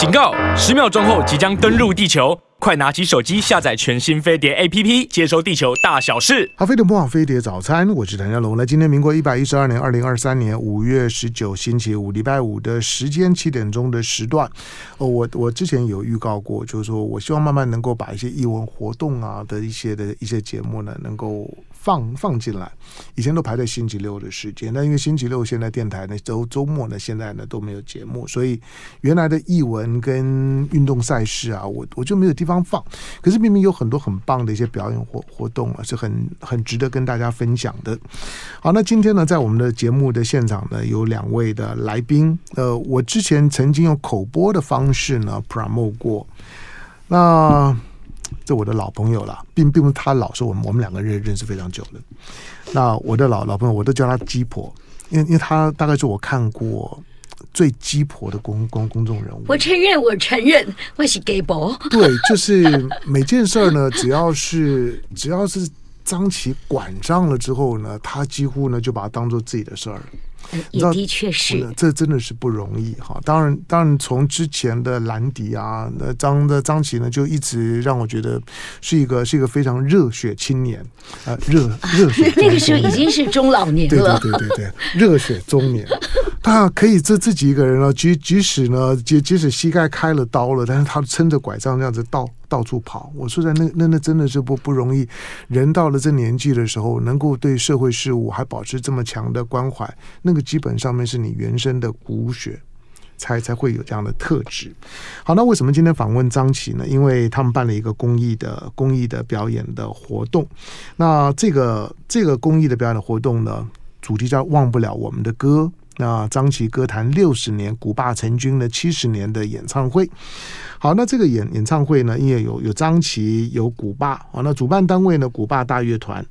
警告！十秒钟后即将登陆地球，快拿起手机下载全新飞碟 APP，接收地球大小事。好，飞碟播放，飞碟早餐，我是谭家龙。来，今天民国一百一十二年二零二三年五月十九星期五，礼拜五的时间七点钟的时段。哦，我我之前有预告过，就是说我希望慢慢能够把一些艺文活动啊的一些的一些节目呢，能够。放放进来，以前都排在星期六的时间，那因为星期六现在电台呢周周末呢现在呢都没有节目，所以原来的译文跟运动赛事啊，我我就没有地方放。可是明明有很多很棒的一些表演活活动啊，是很很值得跟大家分享的。好，那今天呢，在我们的节目的现场呢，有两位的来宾。呃，我之前曾经用口播的方式呢 promote 过，那。这我的老朋友了，并并不是他老，是我们我们两个人认识非常久了。那我的老老朋友，我都叫他鸡婆，因为因为他大概是我看过最鸡婆的公公公众人物。我承认，我承认，我是鸡婆。对，就是每件事儿呢，只要是只要是张琪管账了之后呢，他几乎呢就把它当做自己的事儿。也的确是，这真的是不容易哈。当然，当然从之前的兰迪啊，那张的张琪呢，就一直让我觉得是一个是一个非常热血青年啊，热热血。那个时候已经是中老年了，对对对对，热血中年，他可以自自己一个人了，即即使呢，即即使膝盖开了刀了，但是他撑着拐杖这样子到。到处跑，我说在那那那真的是不不容易。人到了这年纪的时候，能够对社会事务还保持这么强的关怀，那个基本上面是你原生的骨血，才才会有这样的特质。好，那为什么今天访问张琪呢？因为他们办了一个公益的公益的表演的活动。那这个这个公益的表演的活动呢，主题叫“忘不了我们的歌”。那张琪歌坛六十年，古巴成军的七十年的演唱会。好，那这个演演唱会呢，因为有有张琪，有古巴，好，那主办单位呢，古巴大乐团。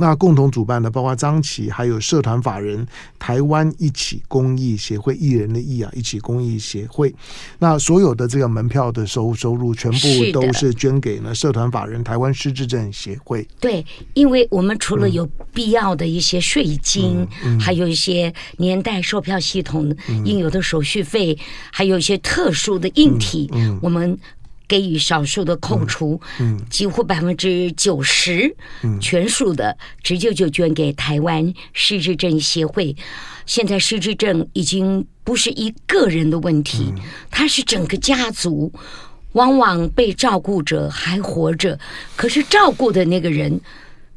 那共同主办的包括张琪，还有社团法人台湾一起公益协会艺人的艺啊，一起公益协会。那所有的这个门票的收收入，全部都是捐给了社团法人台湾失智症协会。对，因为我们除了有必要的一些税金，嗯嗯、还有一些年代售票系统应有的手续费，嗯、还有一些特殊的硬体，我们。给予少数的扣除，嗯，嗯几乎百分之九十，嗯，全数的直接就捐给台湾失智症协会。现在失智症已经不是一个人的问题，嗯、它是整个家族。往往被照顾者还活着，可是照顾的那个人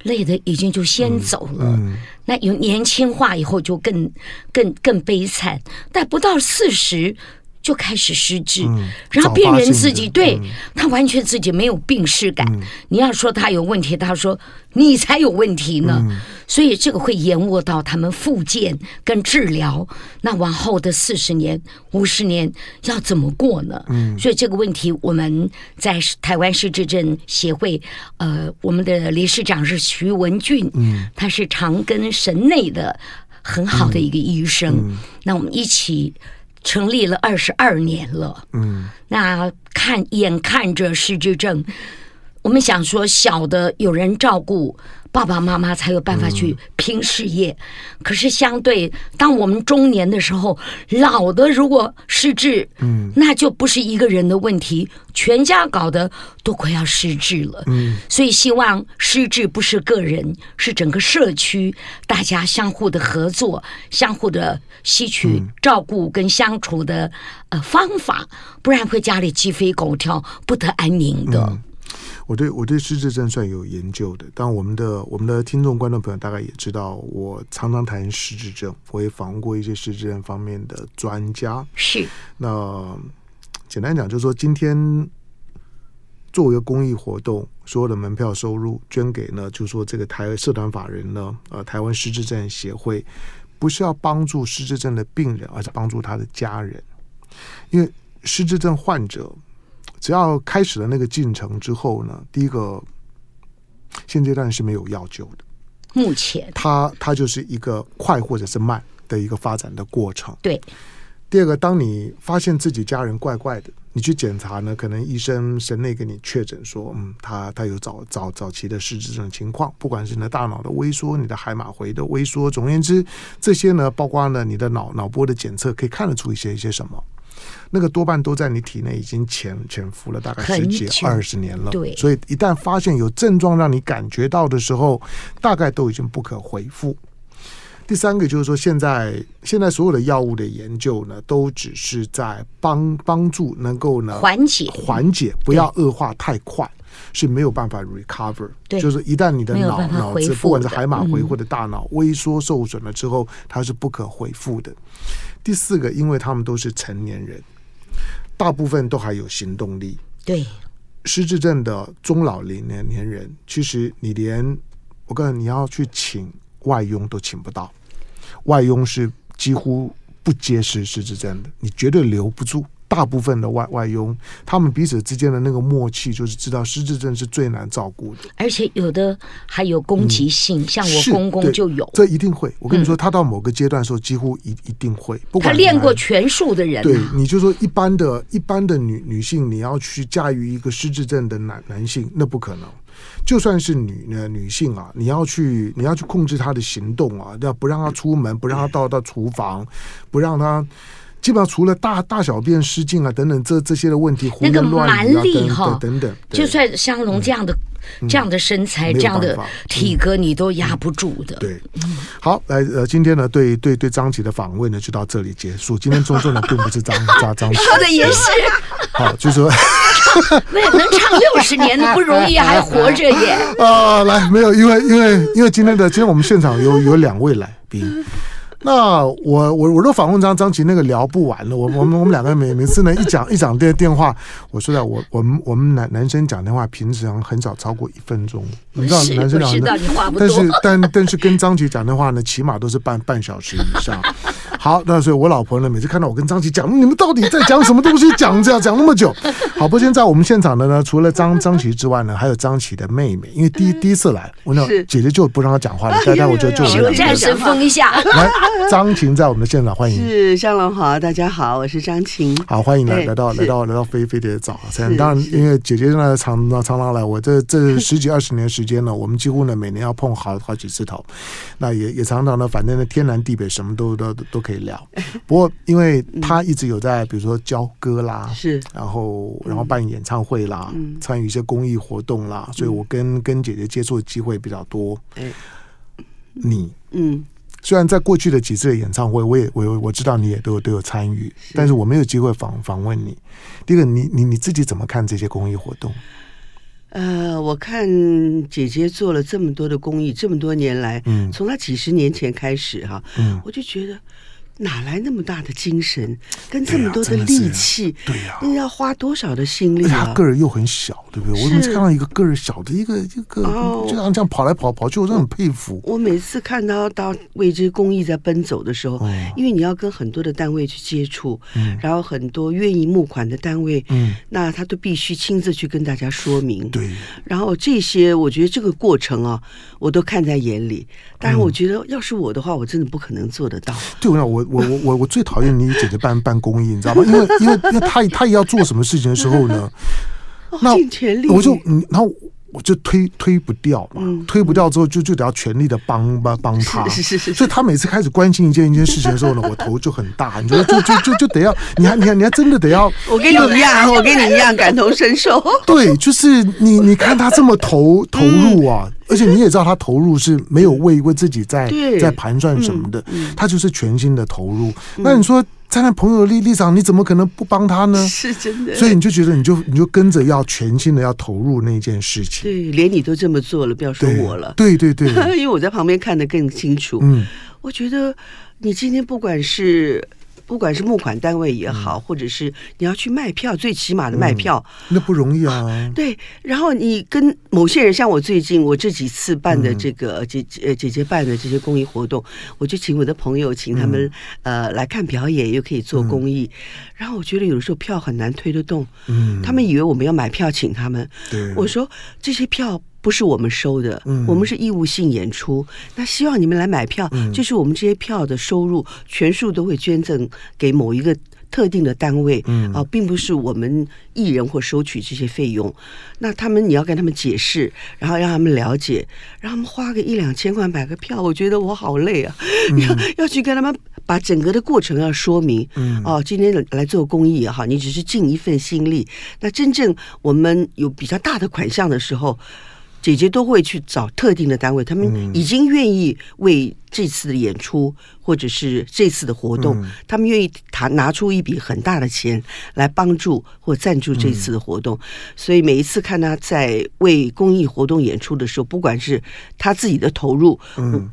累的已经就先走了。嗯嗯、那有年轻化以后就更更更悲惨，但不到四十。就开始失智，嗯、然后病人自己对、嗯、他完全自己没有病识感。嗯、你要说他有问题，他说你才有问题呢。嗯、所以这个会延误到他们复健跟治疗。那往后的四十年、五十年要怎么过呢？嗯、所以这个问题我们在台湾失智症协会，呃，我们的理事长是徐文俊，嗯、他是长庚神内的很好的一个医生。那我们一起。成立了二十二年了，嗯，那看眼看着失智症，我们想说小的有人照顾。爸爸妈妈才有办法去拼事业，嗯、可是相对，当我们中年的时候，老的如果失智，嗯，那就不是一个人的问题，全家搞得都快要失智了。嗯，所以希望失智不是个人，是整个社区，大家相互的合作，相互的吸取照顾跟相处的呃方法，不然会家里鸡飞狗跳，不得安宁的。嗯我对我对失智症算有研究的，但我们的我们的听众观众朋友大概也知道，我常常谈失智症，我也访问过一些失智症方面的专家。是，那简单讲，就是说今天作为一个公益活动，所有的门票收入捐给呢，就是说这个台社团法人呢，呃，台湾失智症协会，不是要帮助失智症的病人，而是帮助他的家人，因为失智症患者。只要开始了那个进程之后呢，第一个现阶段是没有药救的。目前，它它就是一个快或者是慢的一个发展的过程。对。第二个，当你发现自己家人怪怪的，你去检查呢，可能医生神内给你确诊说，嗯，他他有早早早期的失智症情况，不管是你的大脑的萎缩，你的海马回的萎缩，总而言之，这些呢，包括呢你的脑脑波的检测，可以看得出一些一些什么。那个多半都在你体内已经潜潜伏了大概十几二十年了。对，所以一旦发现有症状让你感觉到的时候，大概都已经不可回复。第三个就是说，现在现在所有的药物的研究呢，都只是在帮帮助能够呢缓解缓解，不要恶化太快，是没有办法 recover。对，就是一旦你的脑脑子不管是海马回或者大脑萎缩受损了之后，它是不可恢复的。第四个，因为他们都是成年人，大部分都还有行动力。对，失智症的中老年年人，其实你连我告诉你，你要去请。外佣都请不到，外佣是几乎不接失失智症的，你绝对留不住。大部分的外外佣，他们彼此之间的那个默契，就是知道失智症是最难照顾的，而且有的还有攻击性，嗯、像我公公就有，这一定会。我跟你说，他到某个阶段的时候，几乎一一定会。不管他练过拳术的人、啊，对，你就说一般的一般的女女性，你要去驾驭一个失智症的男男性，那不可能。就算是女呢女性啊，你要去你要去控制她的行动啊，要不让她出门，不让她到到厨房，不让她。基本上除了大大小便失禁啊等等这这些的问题，那个蛮力哈等等，就算香龙这样的、嗯、这样的身材、嗯、这样的体格，你都压不住的。嗯、对，好，来呃，今天呢，对对对，张琪的访问呢就到这里结束。今天中正呢并不是张 张张说的也是，好，就是说 那能唱六十年的不容易，还活着耶。啊，来，没有，因为因为因为今天的今天我们现场有有两位来宾。那我我我都访问张张琪那个聊不完了，我 我们我们两个每每次呢一讲一讲电电话，我说的我我们我们男男生讲电话平常很少超过一分钟，你知道男生讲的，但是但但是跟张琪讲的话呢，起码都是半半小时以上。好，那所以我老婆呢每次看到我跟张琪讲，你们到底在讲什么东西？讲这样讲那么久。好，不过现在我们现场的呢，除了张张琪之外呢，还有张琪的妹妹，因为第一第一次来，我那姐姐就不让她讲话了，待待我就就暂时封一下来。张晴在我们的现场，欢迎。是向龙好，大家好，我是张晴。好，欢迎来来到来到来到飞飞的早餐。当然，因为姐姐呢常常常来，我这这十几二十年时间呢，我们几乎呢每年要碰好好几次头。那也也常常呢，反正呢天南地北什么都都都可以聊。不过，因为他一直有在，比如说教歌啦，是，然后然后办演唱会啦，参与一些公益活动啦，所以我跟跟姐姐接触的机会比较多。你嗯。虽然在过去的几次的演唱会，我也我我知道你也都有都有参与，但是我没有机会访访问你。第一个，你你你自己怎么看这些公益活动？呃，我看姐姐做了这么多的公益，这么多年来，嗯，从她几十年前开始哈，嗯，我就觉得。哪来那么大的精神，跟这么多的力气？对呀，那要花多少的心力啊？个儿又很小，对不对？我怎么看到一个个儿小的一个一个，就像这样跑来跑跑去，我真的很佩服。我每次看到到为这公益在奔走的时候，因为你要跟很多的单位去接触，然后很多愿意募款的单位，嗯，那他都必须亲自去跟大家说明。对，然后这些我觉得这个过程啊，我都看在眼里。当然，我觉得要是我的话，我真的不可能做得到。对，我我。我我我我最讨厌你姐姐办办公益，你知道吗？因为因为因为她她也要做什么事情的时候呢，那我就然后我就推推不掉嘛，推不掉之后就就得要全力的帮帮帮他，是是是。所以他每次开始关心一件一件事情的时候呢，我头就很大，你觉得就就就就得要，你还你还你还真的得要，我跟你一样，我跟你一样感同身受。对，就是你你看他这么投投入啊。而且你也知道，他投入是没有为为自己在在盘算什么的，他就是全心的投入。那你说站在朋友的立立场，你怎么可能不帮他呢？是真的。所以你就觉得，你就你就跟着要全心的要投入那件事情。对，连你都这么做了，不要说我了。对对对，因为我在旁边看得更清楚。嗯，我觉得你今天不管是。不管是募款单位也好，或者是你要去卖票，最起码的卖票，那不容易啊。对，然后你跟某些人，像我最近我这几次办的这个姐姐姐姐办的这些公益活动，我就请我的朋友，请他们呃来看表演，又可以做公益。然后我觉得有的时候票很难推得动，嗯，他们以为我们要买票请他们，对，我说这些票。不是我们收的，嗯、我们是义务性演出。那希望你们来买票，嗯、就是我们这些票的收入全数都会捐赠给某一个特定的单位，嗯、啊，并不是我们艺人或收取这些费用。那他们你要跟他们解释，然后让他们了解，让他们花个一两千块买个票，我觉得我好累啊，嗯、要要去跟他们把整个的过程要说明。嗯，哦，今天来做公益也好，你只是尽一份心力。那真正我们有比较大的款项的时候，姐姐都会去找特定的单位，他们已经愿意为这次的演出或者是这次的活动，他们愿意拿拿出一笔很大的钱来帮助或赞助这次的活动。所以每一次看他在为公益活动演出的时候，不管是他自己的投入，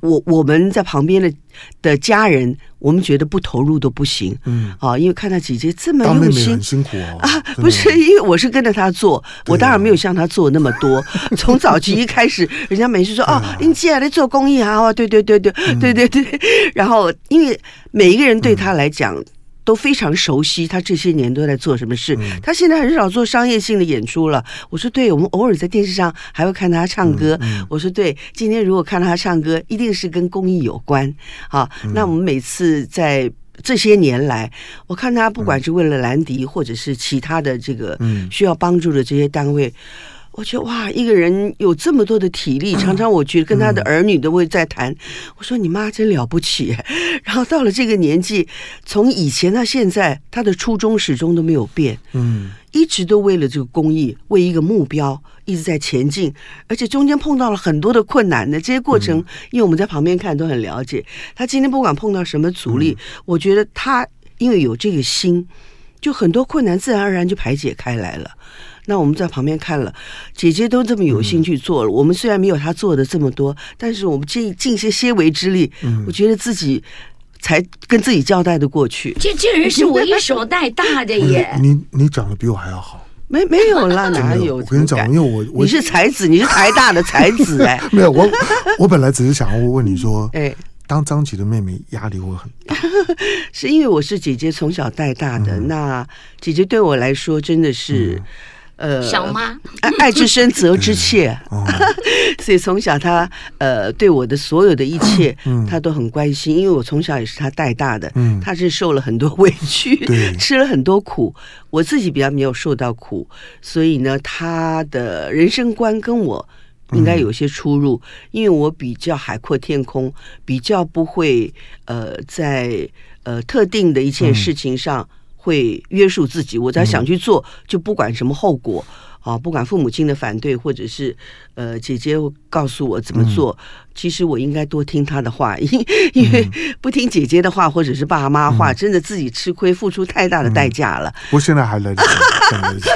我我们在旁边的的家人，我们觉得不投入都不行。嗯，啊，因为看到姐姐这么用心，很辛苦哦啊，不是因为我是跟着他做，我当然没有像他做那么多。从早期一开始，人家每次说哦，您接下来做公益啊，对对对对。对对 对，然后因为每一个人对他来讲都非常熟悉，他这些年都在做什么事。他现在很少做商业性的演出了。我说对，我们偶尔在电视上还会看他唱歌。我说对，今天如果看到他唱歌，一定是跟公益有关。好，那我们每次在这些年来，我看他不管是为了兰迪，或者是其他的这个需要帮助的这些单位。我觉得哇，一个人有这么多的体力，常常我觉得跟他的儿女都会在谈。我说你妈真了不起。然后到了这个年纪，从以前到现在，他的初衷始终都没有变，嗯，一直都为了这个公益，为一个目标一直在前进，而且中间碰到了很多的困难的这些过程，因为我们在旁边看都很了解。他今天不管碰到什么阻力，我觉得他因为有这个心，就很多困难自然而然就排解开来了。那我们在旁边看了，姐姐都这么有心去做了。嗯、我们虽然没有她做的这么多，但是我们尽尽些些微之力，嗯、我觉得自己才跟自己交代的过去。这这人是我一手带大的耶！你你长得比我还要好，没没有啦，哪有？我跟你讲，因为我我你是才子，你是台大的才子哎。没有我我本来只是想要问你说，哎，当张琪的妹妹压力会很大，是因为我是姐姐从小带大的，嗯、那姐姐对我来说真的是。嗯。呃，小妈。爱爱之深责之切，所以从小她呃对我的所有的一切，她都很关心，因为我从小也是她带大的，她是受了很多委屈，吃了很多苦，我自己比较没有受到苦，所以呢，她的人生观跟我应该有些出入，因为我比较海阔天空，比较不会呃在呃特定的一件事情上。会约束自己，我只要想去做，就不管什么后果啊，不管父母亲的反对，或者是呃姐姐告诉我怎么做，其实我应该多听她的话，因因为不听姐姐的话，或者是爸妈话，真的自己吃亏，付出太大的代价了。我现在还来得及。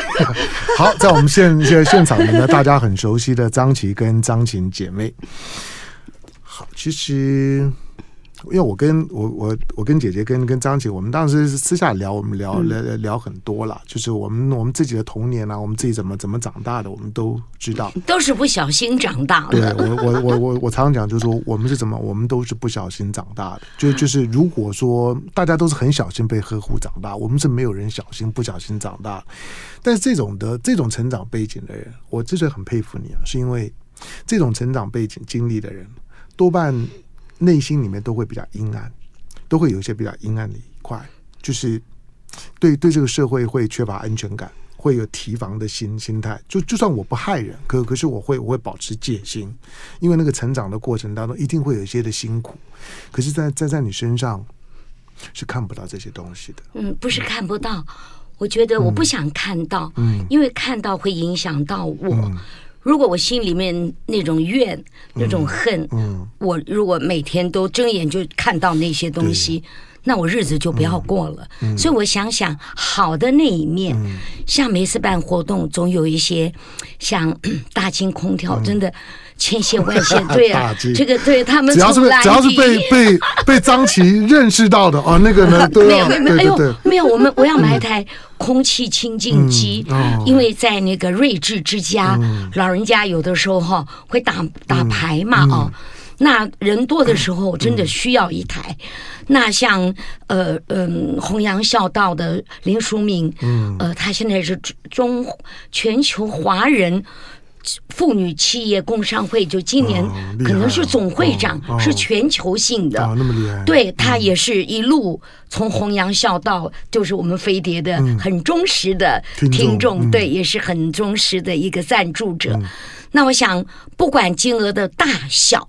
好，在我们现现在现场的呢，大家很熟悉的张琪跟张琴姐妹。好，其实。因为我跟我我我跟姐姐跟跟张姐，我们当时是私下聊，我们聊聊聊很多了，就是我们我们自己的童年啊，我们自己怎么怎么长大的，我们都知道，都是不小心长大的。对，我我我我我常常讲，就是说我们是怎么，我们都是不小心长大的。就就是如果说大家都是很小心被呵护长大，我们是没有人小心不小心长大。但是这种的这种成长背景的人，我之所以很佩服你啊，是因为这种成长背景经历的人多半。内心里面都会比较阴暗，都会有一些比较阴暗的一块，就是对对这个社会会缺乏安全感，会有提防的心心态。就就算我不害人，可可是我会我会保持戒心，因为那个成长的过程当中一定会有一些的辛苦。可是在，在在在你身上是看不到这些东西的。嗯，不是看不到，我觉得我不想看到，嗯，因为看到会影响到我。嗯如果我心里面那种怨、那种恨，嗯嗯、我如果每天都睁眼就看到那些东西，对那我日子就不要过了。所以我想想好的那一面，嗯、像每次办活动，总有一些像 大金空调，真的。嗯千线万线，对啊，这个对他们只要是只要是被被 被张琪认识到的哦，那个呢，都要没有没有，哎呦，没有，我们我要买一台空气清净机，嗯嗯哦、因为在那个睿智之家，嗯、老人家有的时候哈会打打牌嘛，哦，嗯、那人多的时候真的需要一台。嗯、那像呃嗯、呃、弘扬孝道的林淑敏，嗯，呃，他现在是中全球华人。妇女企业工商会就今年可能是总会长，是全球性的，那么厉害。对，他也是一路从弘扬孝道，就是我们飞碟的很忠实的听众，对，也是很忠实的一个赞助者。那我想，不管金额的大小。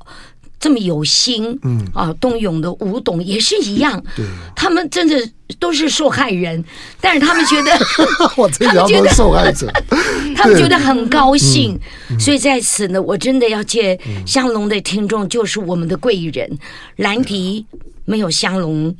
这么有心，嗯。啊，冬泳的吴董也是一样，对，他们真的都是受害人，但是他们觉得 我这条都是受害者，他们觉得很高兴，嗯所以在此呢，我真的要借香龙的听众就是我们的贵人，兰迪没有香龙。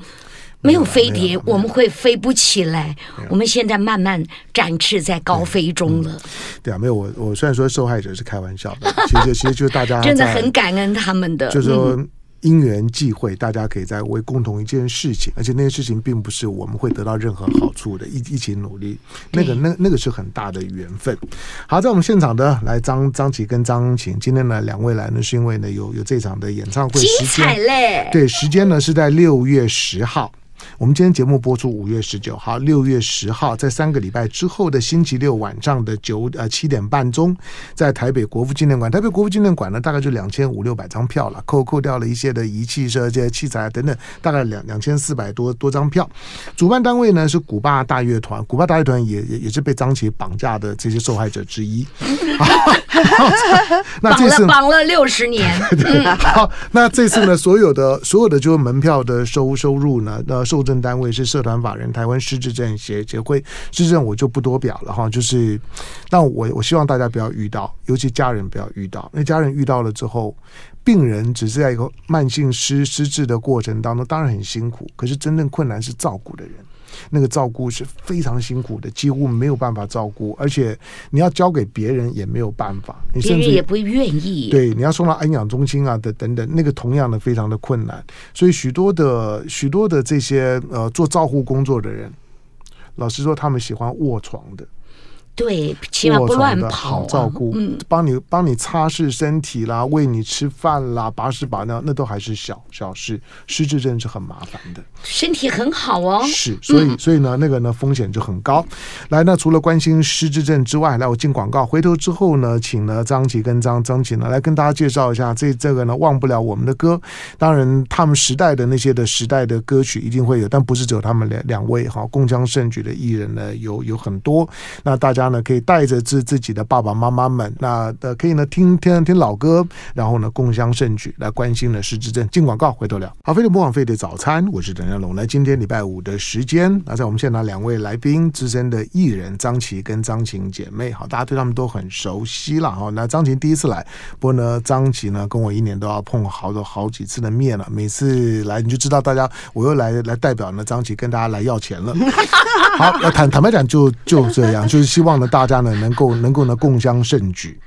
没有飞碟，我们会飞不起来。我们现在慢慢展翅在高飞中了。对啊，没有我，我虽然说受害者是开玩笑的，其实其实就是大家真的很感恩他们的，就是说因缘际会，大家可以在为共同一件事情，而且那件事情并不是我们会得到任何好处的，一一起努力，那个那那个是很大的缘分。好，在我们现场的来张张琪跟张晴，今天呢两位来呢是因为呢有有这场的演唱会时间，精彩嘞！对，时间呢是在六月十号。我们今天节目播出五月十九号，六月十号，在三个礼拜之后的星期六晚上的九呃七点半钟，在台北国父纪念馆。台北国父纪念馆呢，大概就两千五六百张票了，扣扣掉了一些的仪器设这些器材等等，大概两两千四百多多张票。主办单位呢是古巴大乐团，古巴大乐团也也也是被张琪绑架的这些受害者之一。那这次绑了六十年。对，好，那这次呢，所有的所有的就是门票的收收入呢，呃，受证单位是社团法人台湾失智症协协会，失智症我就不多表了哈，就是，那我我希望大家不要遇到，尤其家人不要遇到，那家人遇到了之后，病人只是在一个慢性失失智的过程当中，当然很辛苦，可是真正困难是照顾的人。那个照顾是非常辛苦的，几乎没有办法照顾，而且你要交给别人也没有办法，你甚至也不愿意。对，你要送到安养中心啊的等等，那个同样的非常的困难，所以许多的许多的这些呃做照护工作的人，老实说，他们喜欢卧床的。对，起码不乱跑、啊，好照顾，嗯，帮你帮你擦拭身体啦，喂你吃饭啦，把屎把尿，那都还是小小事。失智症是很麻烦的，身体很好哦，是，所以、嗯、所以呢，那个呢风险就很高。来，那除了关心失智症之外，来我进广告，回头之后呢，请呢张琪跟张张琪呢来跟大家介绍一下这这个呢忘不了我们的歌。当然，他们时代的那些的时代的歌曲一定会有，但不是只有他们两两位哈，共襄盛举的艺人呢有有很多。那大家。呢，可以带着自自己的爸爸妈妈们，那呃，可以呢听听听老歌，然后呢共襄盛举，来关心的失智症。进广告，回头聊。好，飞碟播放飞的早餐，我是陈家龙。那，今天礼拜五的时间，那在我们现场两位来宾，资深的艺人张琪跟张晴姐妹，好，大家对他们都很熟悉了哈。那张晴第一次来，不过呢，张琪呢跟我一年都要碰好多好几次的面了，每次来你就知道，大家我又来来代表呢张琪跟大家来要钱了。好，坦坦白讲，就就这样，就是希望呢，大家呢能够能够呢共襄盛举。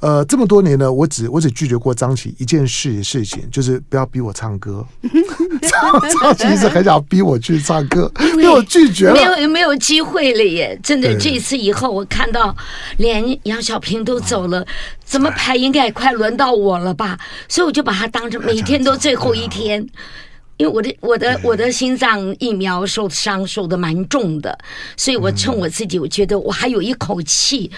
呃，这么多年呢，我只我只拒绝过张琪一件事事情，就是不要逼我唱歌。张 张琪一直很想逼我去唱歌，被我拒绝了，没有没有机会了耶！真的，这次以后我看到连杨小平都走了，怎么排应该也快轮到我了吧？所以我就把它当成每天都最后一天。因为我的我的我的心脏疫苗受伤受的蛮重的，所以我趁我自己，我觉得我还有一口气。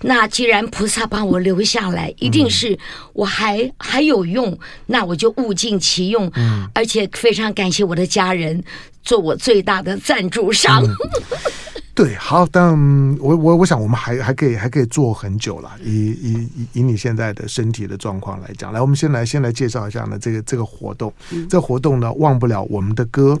那既然菩萨把我留下来，一定是我还还有用，那我就物尽其用。而且非常感谢我的家人，做我最大的赞助商。对，好，但我我我想我们还还可以还可以做很久了。以以以以你现在的身体的状况来讲，来，我们先来先来介绍一下呢这个这个活动。这个活动呢，忘不了我们的歌。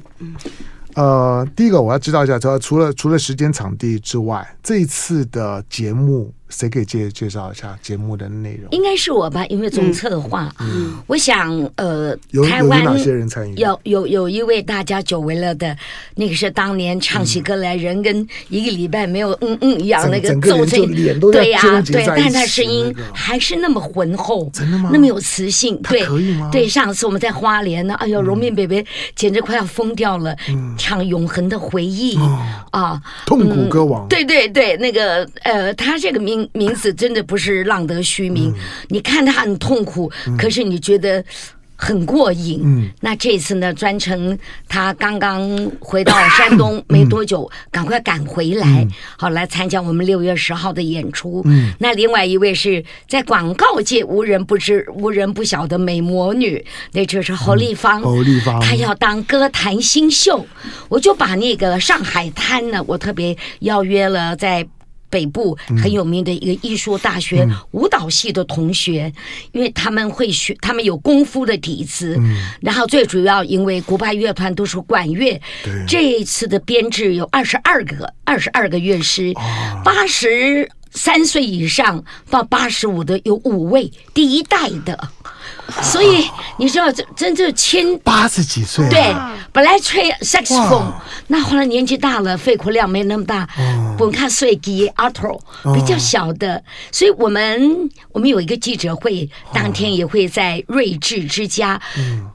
呃，第一个我要知道一下，除了除了时间场地之外，这一次的节目。谁可以介介绍一下节目的内容？应该是我吧，因为总策划。嗯，我想呃，台湾有哪些人参与？有有有一位大家久违了的，那个是当年唱起歌来人跟一个礼拜没有嗯嗯一样，那个皱着脸，对呀对，但他声音还是那么浑厚，真的吗？那么有磁性，对，可以吗？对，上次我们在花莲呢，哎呦，荣面北北简直快要疯掉了，唱《永恒的回忆》啊，痛苦歌王，对对对，那个呃，他这个名。名字真的不是浪得虚名，嗯、你看他很痛苦，嗯、可是你觉得很过瘾。嗯，那这次呢，专程他刚刚回到山东没多久，嗯、赶快赶回来，嗯、好来参加我们六月十号的演出。嗯，那另外一位是在广告界无人不知、无人不晓的美魔女，那就是侯丽芳。侯丽芳，她要当歌坛新秀，我就把那个上海滩呢，我特别邀约了在。北部很有名的一个艺术大学舞蹈系的同学，因为他们会学，他们有功夫的底子。然后最主要，因为古巴乐团都是管乐，这一次的编制有二十二个，二十二个乐师，八十三岁以上到八十五的有五位，第一代的。所以你知道，真真正签八十几岁，对，本来吹萨克斯风，那后来年纪大了，肺活量没那么大，本卡碎吉阿托比较小的，所以我们我们有一个记者会，当天也会在睿智之家。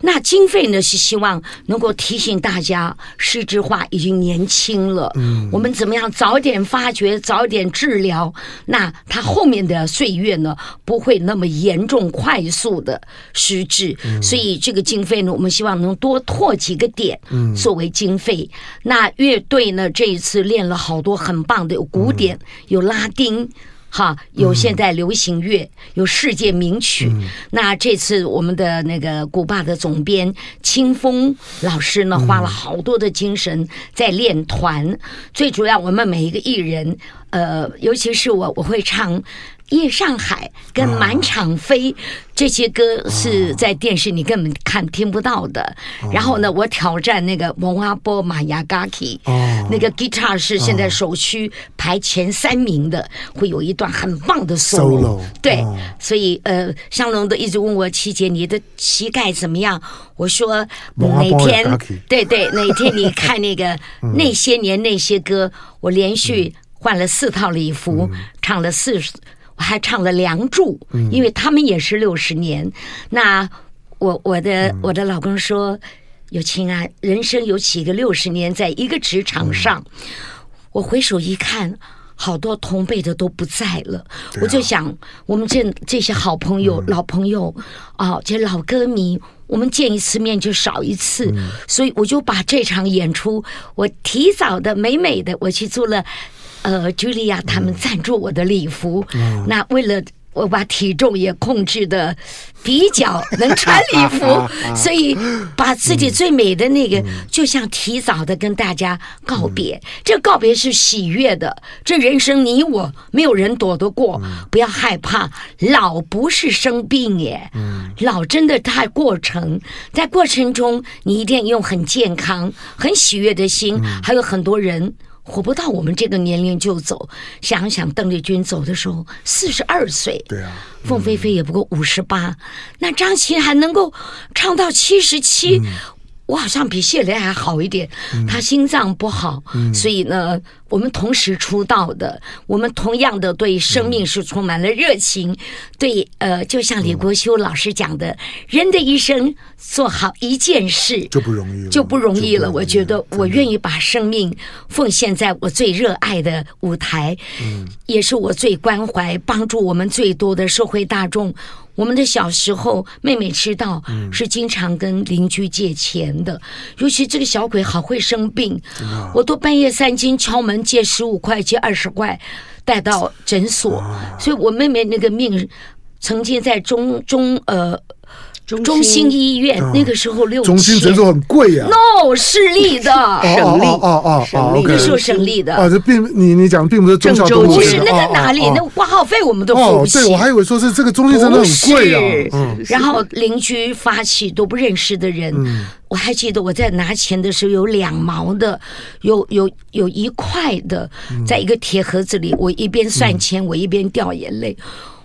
那经费呢是希望能够提醒大家，失智化已经年轻了，我们怎么样早点发掘，早点治疗，那他后面的岁月呢不会那么严重，快速的。失智，所以这个经费呢，我们希望能多拓几个点作为经费。那乐队呢，这一次练了好多很棒的，有古典，有拉丁，哈，有现代流行乐，有世界名曲。那这次我们的那个古巴的总编清风老师呢，花了好多的精神在练团。最主要，我们每一个艺人，呃，尤其是我，我会唱。夜上海跟满场飞这些歌是在电视你根本看听不到的。然后呢，我挑战那个蒙阿波马雅嘎奇，那个 guitar 是现在首屈排前三名的，会有一段很棒的 solo。对，所以呃，香龙都一直问我七姐你的膝盖怎么样？我说哪天对对哪天你看那个 那些年那些歌，我连续换了四套礼服，唱了四。我还唱了《梁祝》，因为他们也是六十年。那我我的我的老公说：“有情啊，人生有几个六十年，在一个职场上。”我回首一看，好多同辈的都不在了。我就想，我们这这些好朋友、老朋友啊，这些老歌迷，我们见一次面就少一次。所以我就把这场演出，我提早的美美的，我去做了。呃，茱莉亚他们赞助我的礼服，嗯、那为了我把体重也控制的比较能穿礼服，所以把自己最美的那个，嗯、就像提早的跟大家告别。嗯、这告别是喜悦的，这人生你我没有人躲得过，嗯、不要害怕，老不是生病耶，嗯、老真的太过程，在过程中你一定用很健康、很喜悦的心，嗯、还有很多人。活不到我们这个年龄就走，想想邓丽君走的时候四十二岁，对啊，凤飞飞也不过五十八，那张琴还能够唱到七十七。我好像比谢雷还好一点，他心脏不好，所以呢，我们同时出道的，我们同样的对生命是充满了热情，对，呃，就像李国修老师讲的，人的一生做好一件事就不容易，就不容易了。我觉得我愿意把生命奉献在我最热爱的舞台，也是我最关怀、帮助我们最多的社会大众。我们的小时候，妹妹知道是经常跟邻居借钱的，尤其这个小鬼好会生病，我都半夜三更敲门借十五块、借二十块，带到诊所。所以我妹妹那个命，曾经在中中呃。中心医院那个时候六，中心诊所很贵呀。No，市立的，省 立，哦哦哦，那个时候省立的。啊，这并你你讲并不是中小动物，不是那个哪里，那挂号费我们都付不起。对，我还以为说是这个中心真的很贵啊。嗯。然后邻居发起都不认识的人，我还记得我在拿钱的时候有两毛的，有有有一块的，在一个铁盒子里，我一边算钱，我一边掉眼泪。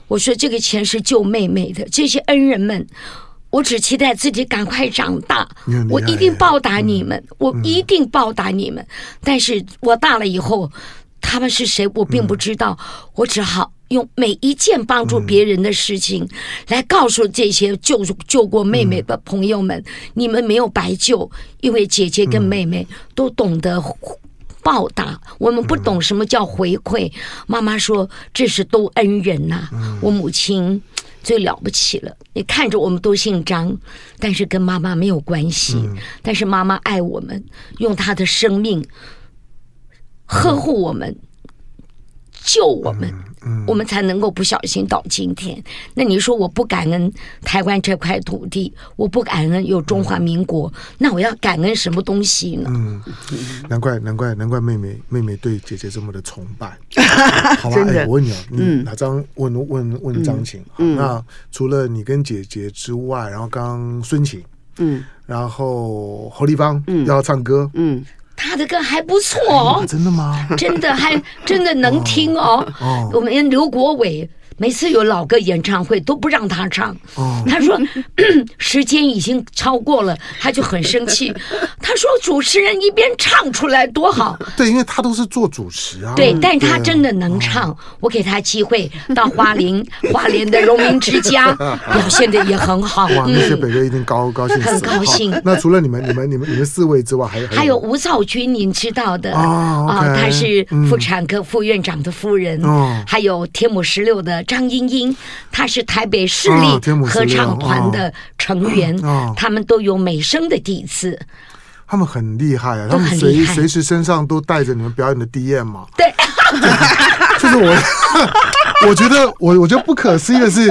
我说这个钱是救妹妹的，这些恩人们。我只期待自己赶快长大，我一定报答你们，我一定报答你们。但是我大了以后，他们是谁，我并不知道。我只好用每一件帮助别人的事情，来告诉这些救救过妹妹的朋友们：你们没有白救，因为姐姐跟妹妹都懂得报答。我们不懂什么叫回馈。妈妈说这是都恩人呐，我母亲。最了不起了！你看着我们都姓张，但是跟妈妈没有关系。嗯、但是妈妈爱我们，用她的生命呵护我们，救我们，我们才能够不小心到今天。那你说我不感恩台湾这块土地，我不感恩有中华民国，那我要感恩什么东西呢？嗯，难怪难怪难怪妹妹妹妹对姐姐这么的崇拜。好吧，哎，我问你啊，嗯哪张问问问张晴？那除了你跟姐姐之外，然后刚孙晴，嗯，然后侯丽芳嗯要唱歌，嗯。他的歌还不错哦，真的吗？真的还真的能听哦。哦，我们刘国伟。每次有老歌演唱会都不让他唱，他说 时间已经超过了，他就很生气。他说主持人一边唱出来多好。对，因为他都是做主持啊。对，但他真的能唱，我给他机会到花莲，花莲的荣民之家表现的也很好。哇，那些北哥一定高高兴，很高兴。那除了你们、你们、你们、你们四位之外，还有还有吴少军，您知道的啊，他是妇产科副院长的夫人。还有天母十六的。张英英，她是台北市立合唱团的成员，他们都有美声的底子，他们很厉害啊！他们随随时身上都带着你们表演的 DM 嘛。对，就是我，我觉得我我觉得不可思议的是，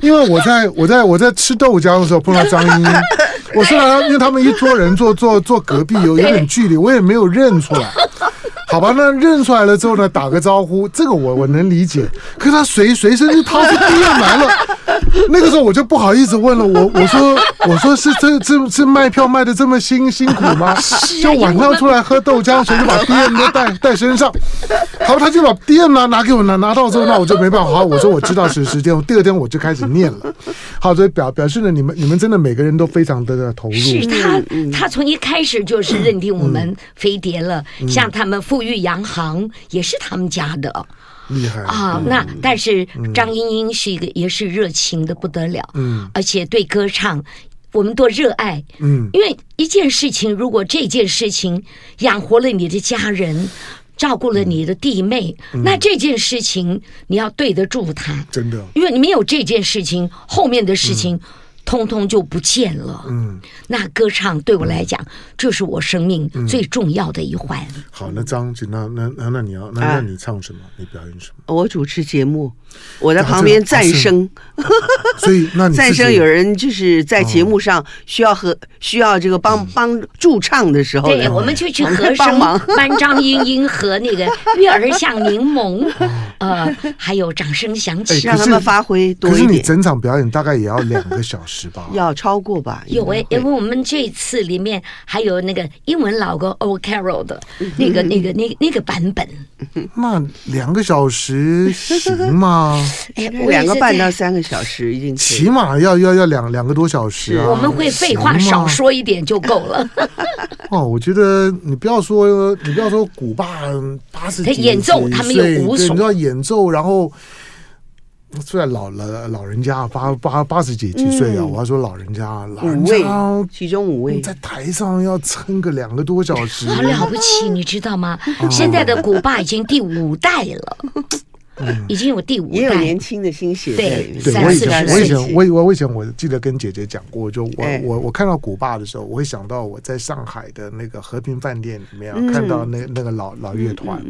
因为我在我在我在吃豆浆的时候碰到张英英，我虽然因为他们一桌人坐坐坐隔壁有有点距离，我也没有认出来。好吧，那认出来了之后呢，打个招呼，这个我我能理解。可是他随随身就掏出 DM 来了，那个时候我就不好意思问了。我我说我说是这这是卖票卖的这么辛辛苦吗？就晚上出来喝豆浆，随便把 DM 都带带身上。好，他就把 DM 拿拿给我拿拿到之后，那我就没办法。好，我说我知道是时间，我第二天我就开始念了。好，所以表表示呢，你们你们真的每个人都非常的投入。是他他从一开始就是认定我们飞碟了，像他们富裕洋行也是他们家的，厉害啊！那但是张英英是一个也是热情的不得了，嗯，而且对歌唱我们多热爱，嗯，因为一件事情，如果这件事情养活了你的家人，照顾了你的弟妹，那这件事情你要对得住他，真的，因为你没有这件事情，后面的事情。通通就不见了。嗯，那歌唱对我来讲，这是我生命最重要的一环。好，那张姐，那那那那你要那那你唱什么？你表演什么？我主持节目，我在旁边赞声。所以那你赞声，有人就是在节目上需要和需要这个帮帮助唱的时候，对，我们就去和声，帮张英英和那个月儿像柠檬，呃，还有掌声响起，让他们发挥多一点。可是你整场表演大概也要两个小时吧。要超过吧？有哎，因为我们这次里面还有那个英文老歌 Old Carol 的那个、那个、那个、那个版本。那两个小时行吗？哎，两个半到三个小时已经起码要要要两两个多小时啊！我们会废话少说一点就够了。哦，我觉得你不要说，你不要说古巴八十几岁，演奏他们有鼓手，你要演奏，然后。虽然老了老人家八八八十几几岁啊，我要说老人家，老人家其中五位在台上要撑个两个多小时，好了不起，你知道吗？现在的古巴已经第五代了，已经有第五代，也有年轻的新血。对，对，我以前我以前我我我以前我记得跟姐姐讲过，就我我我看到古巴的时候，我会想到我在上海的那个和平饭店里面看到那那个老老乐团，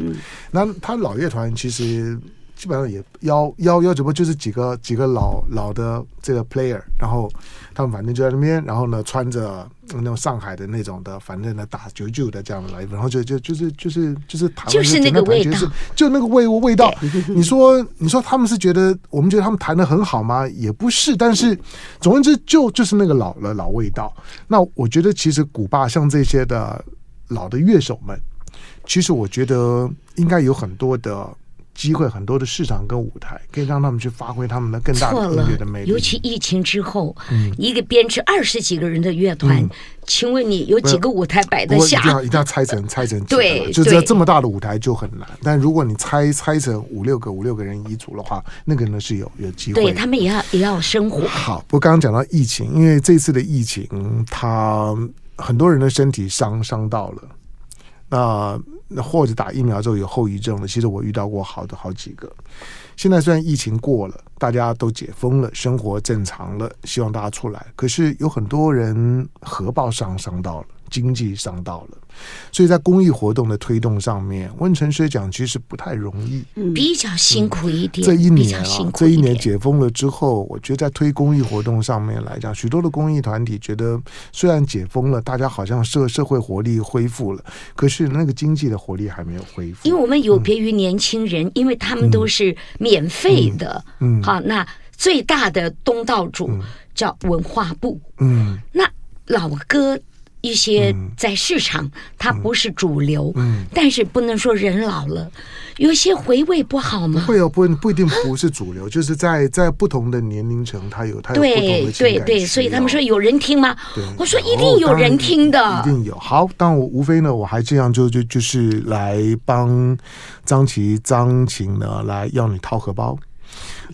那他老乐团其实。基本上也邀邀邀，只不过就是几个几个老老的这个 player，然后他们反正就在那边，然后呢穿着那种上海的那种的，反正呢打九九的这样的来，然后就就就是就是就是弹，就是那个味道，就那个味味道。你说你说他们是觉得我们觉得他们弹的很好吗？也不是，但是总而言之就就是那个老了老味道。那我觉得其实古巴像这些的老的乐手们，其实我觉得应该有很多的。机会很多的市场跟舞台，可以让他们去发挥他们的更大的音乐的魅力。尤其疫情之后，嗯、一个编制二十几个人的乐团，嗯、请问你有几个舞台摆得下？一定要一定要拆成拆成几个对，就这这么大的舞台就很难。但如果你拆拆成五六个五六个人一组的话，那个呢是有有机会。对他们也要也要生活。好，不过刚刚讲到疫情，因为这次的疫情，他很多人的身体伤伤到了。那那或者打疫苗之后有后遗症了，其实我遇到过好的好几个。现在虽然疫情过了，大家都解封了，生活正常了，希望大家出来。可是有很多人核爆伤伤到了，经济上到了。所以在公益活动的推动上面，温城水讲其实不太容易，比较辛苦一点。这一年啊，一这一年解封了之后，我觉得在推公益活动上面来讲，许多的公益团体觉得，虽然解封了，大家好像社社会活力恢复了，可是那个经济的活力还没有恢复。因为我们有别于年轻人，嗯、因为他们都是免费的，嗯，嗯。好，那最大的东道主叫文化部，嗯，那老歌。一些在市场它不是主流，嗯，但是不能说人老了，有些回味不好吗？会有不不一定不是主流，就是在在不同的年龄层，它有它有不同的情感。对对对，所以他们说有人听吗？我说一定有人听的，一定有。好，但我无非呢，我还这样就就就是来帮张琪张琴呢来要你掏荷包。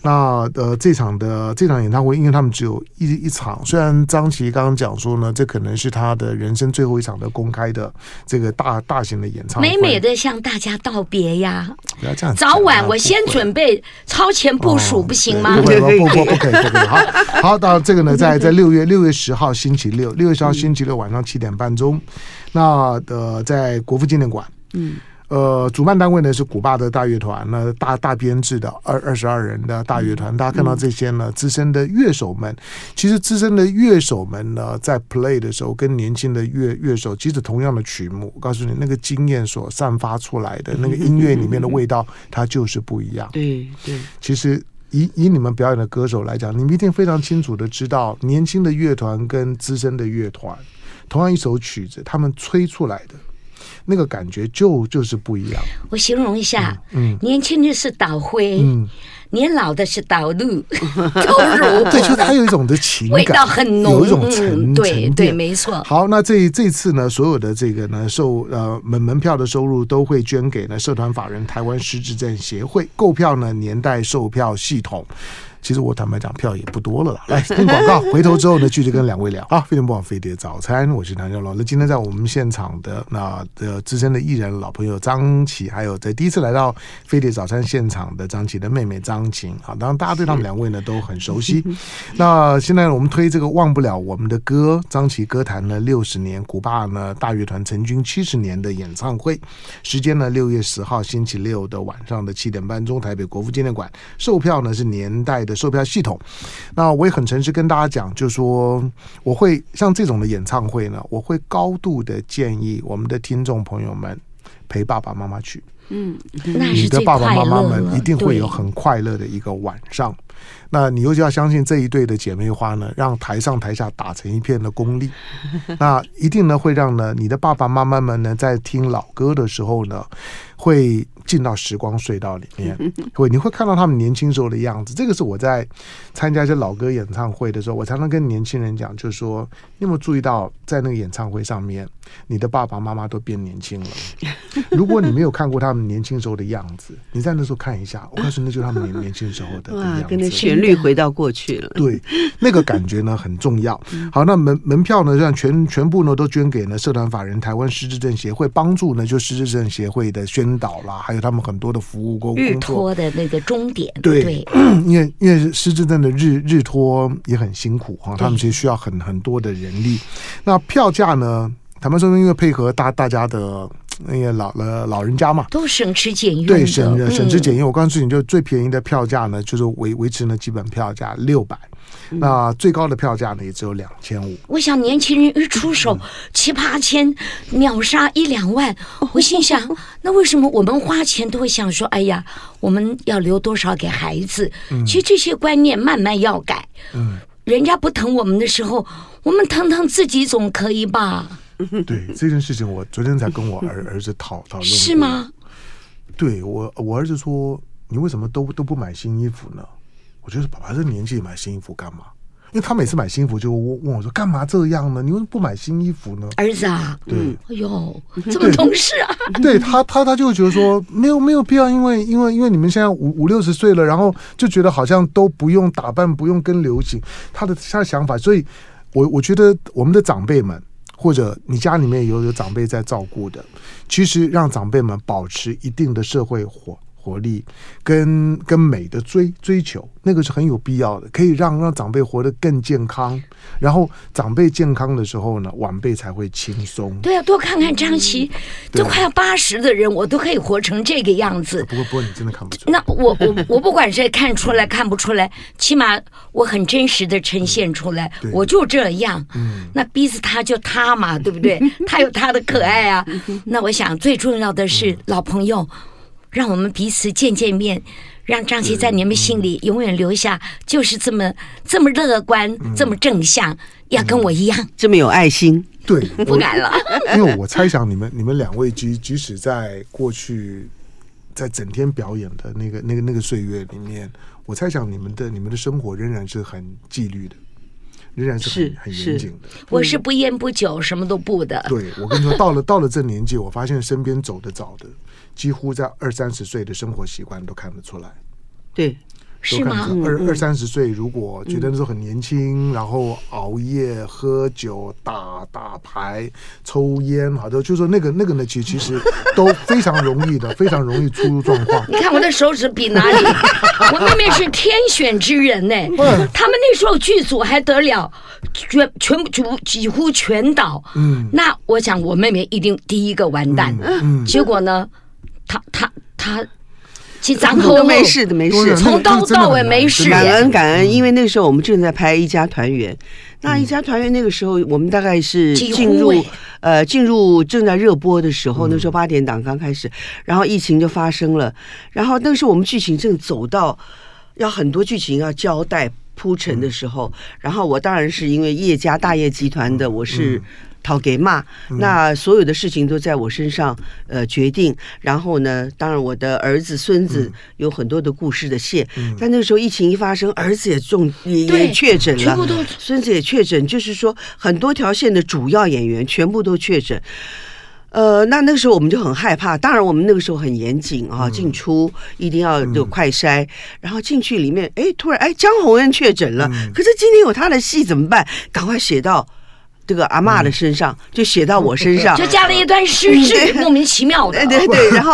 那呃，这场的这场演唱会，因为他们只有一一场，虽然张琪刚刚讲说呢，这可能是他的人生最后一场的公开的这个大大型的演唱会，美美的向大家道别呀！不要这样，早晚我先准备超前部署，不行吗？不不不 不可以不可以不可以！好，好，到这个呢，在在六月六月十号星期六，六月十号星期六晚上七点半钟，那呃，在国父纪念馆，嗯。呃，主办单位呢是古巴的大乐团，那大大编制的二二十二人的大乐团，大家看到这些呢，资深的乐手们，其实资深的乐手们呢，在 play 的时候，跟年轻的乐乐手，即使同样的曲目，我告诉你，那个经验所散发出来的那个音乐里面的味道，它就是不一样。对对，其实以以你们表演的歌手来讲，你们一定非常清楚的知道，年轻的乐团跟资深的乐团，同样一首曲子，他们吹出来的。那个感觉就就是不一样。我形容一下，嗯，年轻的是倒灰，嗯，年老的是倒绿，都如对，就它有一种的情感，味道很浓，有一种沉对对，没错。好，那这这次呢，所有的这个呢，售呃门门票的收入都会捐给呢社团法人台湾失智症协会，购票呢年代售票系统。其实我坦白讲，票也不多了啦。来 听广告，回头之后呢，继续跟两位聊啊。飞碟不枉飞碟早餐，我是唐小龙。那今天在我们现场的那的资深的艺人老朋友张琪，还有在第一次来到飞碟早餐现场的张琪的妹妹张晴啊。当然，大家对他们两位呢都很熟悉。那现在我们推这个忘不了我们的歌，张琪歌坛呢六十年，古巴呢大乐团成军七十年的演唱会，时间呢六月十号星期六的晚上的七点半钟，台北国父纪念馆，售票呢是年代的。售票系统，那我也很诚实跟大家讲，就是说我会像这种的演唱会呢，我会高度的建议我们的听众朋友们陪爸爸妈妈去。嗯，你的爸爸妈妈们一定会有很快乐的一个晚上。那你又就要相信这一对的姐妹花呢，让台上台下打成一片的功力，那一定呢会让呢你的爸爸妈妈们呢在听老歌的时候呢会。进到时光隧道里面，会你会看到他们年轻时候的样子。这个是我在参加一些老歌演唱会的时候，我常常跟年轻人讲，就是说，你有没有注意到，在那个演唱会上面，你的爸爸妈妈都变年轻了。如果你没有看过他们年轻时候的样子，你在那时候看一下，我告诉你，那就是他们年年轻时候的样子。旋律回到过去了。对，那个感觉呢很重要。好，那门门票呢，让全全部呢都捐给了社团法人台湾失智症协会，帮助呢就失智症协会的宣导啦，还有他们很多的服务工，日托的那个终点，对，对 因为因为失智症的日日托也很辛苦哈，他们其实需要很很多的人力。那票价呢？坦白说，因为配合大大家的那个老了老人家嘛，都省吃俭用，对，省省吃俭用。我告诉你就最便宜的票价呢，就是维维持呢基本票价六百。那最高的票价呢，也只有两千五。我想年轻人一出手七八千，秒杀一两万。我心想，那为什么我们花钱都会想说，哎呀，我们要留多少给孩子？其实这些观念慢慢要改。嗯，人家不疼我们的时候，我们疼疼自己总可以吧？对这件事情，我昨天才跟我儿儿子讨讨论。是吗？对我，我儿子说，你为什么都都不买新衣服呢？我觉得爸爸这年纪买新衣服干嘛？因为他每次买新衣服就问问我说：“干嘛这样呢？你为什么不买新衣服呢？”儿子啊，对，哎呦，这么懂事啊！对他，他他就会觉得说没有没有必要，因为因为因为你们现在五五六十岁了，然后就觉得好像都不用打扮，不用跟流行。他的他的想法，所以我我觉得我们的长辈们，或者你家里面有有长辈在照顾的，其实让长辈们保持一定的社会活。活力跟跟美的追追求，那个是很有必要的，可以让让长辈活得更健康。然后长辈健康的时候呢，晚辈才会轻松。对啊，多看看张琪，都快要八十的人，我都可以活成这个样子。不过不过，你真的看不出来。那我我我不管是看出来看不出来，起码我很真实的呈现出来，我就这样。嗯，那逼死他就他嘛，对不对？他有他的可爱啊。那我想最重要的是老朋友。让我们彼此见见面，让张琪在你们心里永远留下，就是这么这么乐观，嗯、这么正向，要跟我一样，嗯、这么有爱心。对，不敢了。因为我猜想你们你们两位即即使在过去，在整天表演的那个那个那个岁月里面，我猜想你们的你们的生活仍然是很纪律的，仍然是很是很严谨的。我是不烟不酒，什么都不的。对，我跟你说，到了到了这年纪，我发现身边走得早的。几乎在二三十岁的生活习惯都看得出来，对，是吗？二二三十岁如果觉得那时候很年轻，然后熬夜、喝酒、打打牌、抽烟，好的，就是说那个那个呢，其实其实 都非常容易的，非常容易出入状况。你看我的手指比哪里？我妹妹是天选之人呢，他们那时候剧组还得了，全全部几几乎全倒。嗯，那我想我妹妹一定第一个完蛋。嗯，结果呢？他他他，其实咱们都没事的，没事，从头到尾没事。感恩感恩，因为那个时候我们正在拍《一家团圆》，那《一家团圆》那个时候我们大概是进入呃进入正在热播的时候，那时候八点档刚开始，然后疫情就发生了，然后那个时候我们剧情正走到要很多剧情要交代铺陈的时候，然后我当然是因为叶家大业集团的，我是。讨给骂，那所有的事情都在我身上呃决定。然后呢，当然我的儿子、孙子有很多的故事的线。嗯、但那个时候疫情一发生，儿子也中也也确诊了，孙子也确诊，就是说很多条线的主要演员全部都确诊。呃，那那个时候我们就很害怕。当然我们那个时候很严谨啊，进出一定要有快筛。嗯、然后进去里面，哎，突然哎，江宏恩确诊了。嗯、可是今天有他的戏怎么办？赶快写到。这个阿妈的身上就写到我身上，就加了一段诗句，莫名其妙的。对对对，然后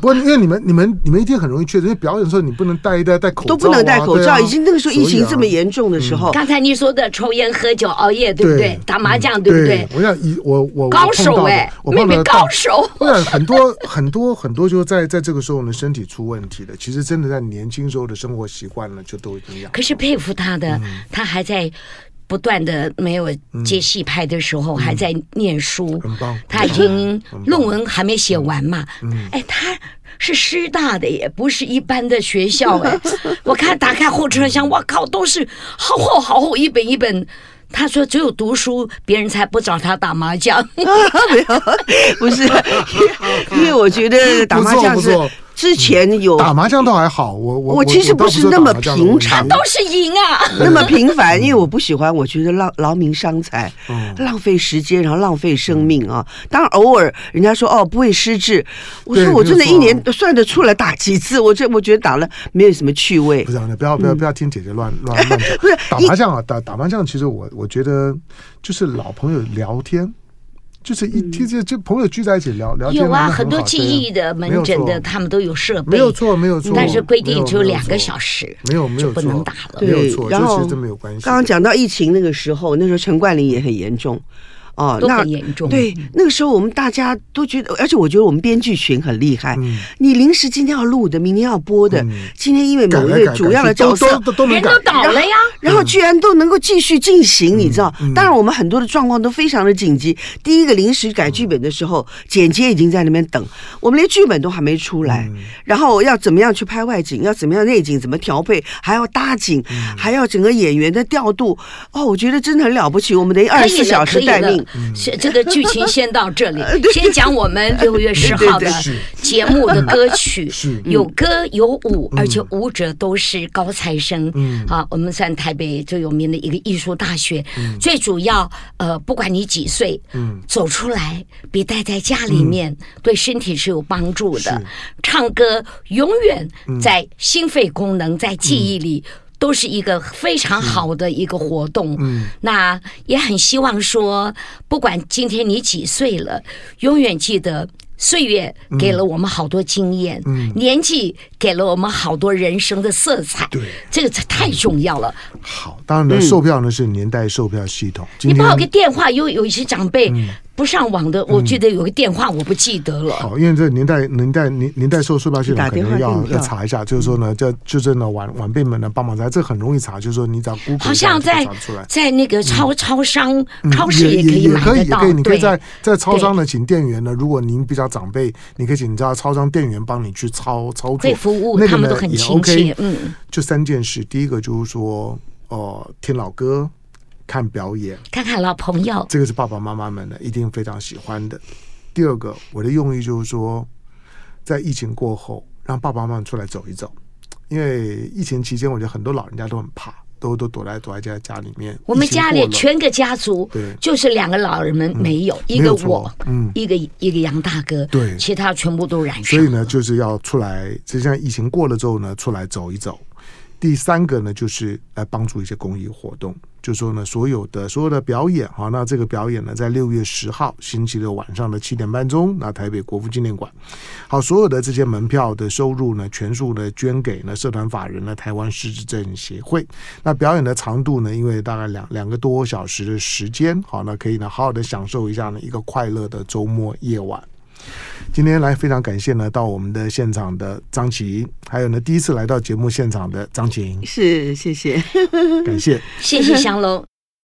不过因为你们你们你们一定很容易确诊，因为表演的时候你不能戴一戴戴口罩，都不能戴口罩。已经那个时候疫情这么严重的时候，刚才你说的抽烟喝酒熬夜，对不对？打麻将，对不对？我想以我我高手哎，妹妹高手。我想很多很多很多就在在这个时候呢，身体出问题的，其实真的在年轻时候的生活习惯呢，就都已经养。可是佩服他的，他还在。不断的没有接戏拍的时候，还在念书。很棒。他已经论文还没写完嘛。哎，他是师大的，耶不是一般的学校哎。我看打开后车厢，我靠，都是好厚好厚一本一本。他说只有读书，别人才不找他打麻将。没有，不是，因为我觉得打麻将是。之前有打麻将倒还好，我我我其实不是那么平常，都是赢啊，那么频繁，因为我不喜欢，我觉得劳劳民伤财，浪费时间，然后浪费生命啊。当然偶尔人家说哦不会失智，我说我真的一年算得出来打几次，我这我觉得打了没有什么趣味。不是，不要不要不要听姐姐乱乱 乱讲。不是打麻将啊，打打麻将，其实我我觉得就是老朋友聊天。就是一天就就朋友聚在一起聊聊天，有啊，很多记忆的门诊的，他们都有设备，没有错，没有错。但是规定只有两个小时，没有没有不能打了，没有错。然后这没有关系。刚刚讲到疫情那个时候，那时候陈冠霖也很严重。哦，都很严重。对，那个时候我们大家都觉得，而且我觉得我们编剧群很厉害。你临时今天要录的，明天要播的，今天因为某一位主要的角色人都倒了呀，然后居然都能够继续进行，你知道？当然，我们很多的状况都非常的紧急。第一个临时改剧本的时候，剪接已经在那边等，我们连剧本都还没出来，然后要怎么样去拍外景，要怎么样内景，怎么调配，还要搭景，还要整个演员的调度。哦，我觉得真的很了不起，我们得二十四小时待命。是这个剧情先到这里，先讲我们六月十号的节目的歌曲，有歌有舞，而且舞者都是高材生。嗯，好，我们算台北最有名的一个艺术大学。最主要，呃，不管你几岁，嗯，走出来比待在家里面对身体是有帮助的。唱歌永远在心肺功能，在记忆里。都是一个非常好的一个活动，嗯，那也很希望说，不管今天你几岁了，永远记得岁月给了我们好多经验，嗯。年纪给了我们好多人生的色彩。对，这个才太重要了。好，当然呢，售票呢是年代售票系统。你报个电话，有有一些长辈不上网的，我记得有个电话我不记得了。好，因为这年代年代年年代售售票系统可能要要查一下，就是说呢，这就是呢晚晚辈们呢帮忙查，这很容易查，就是说你只要 Google 好像在。在那个超超商、嗯超市也也可以也买得到可以也可以，你可以在在超商呢，请店员呢，如果您比较长辈，你可以请家超商店员帮你去操操作会服务，那个呢他们都很也亲切 OK。嗯，就三件事，第一个就是说，哦、听老歌、看表演，看看老朋友，这个是爸爸妈妈们呢一定非常喜欢的。第二个，我的用意就是说，在疫情过后，让爸爸妈妈出来走一走，因为疫情期间，我觉得很多老人家都很怕，都都躲在躲在家家里面。我们家里全个家族对。就是两个老人们没有，一个我，嗯。一个一个杨大哥，对。其他全部都染上。所以呢，就是要出来，就像疫情过了之后呢，出来走一走。第三个呢，就是来帮助一些公益活动，就说呢，所有的所有的表演，好，那这个表演呢，在六月十号星期六晚上的七点半钟，那台北国父纪念馆，好，所有的这些门票的收入呢，全数呢捐给呢社团法人呢台湾失智症协会。那表演的长度呢，因为大概两两个多小时的时间，好，那可以呢好好的享受一下呢一个快乐的周末夜晚。今天来非常感谢呢，到我们的现场的张琪，还有呢第一次来到节目现场的张琴，是谢谢。感谢。谢谢祥龙。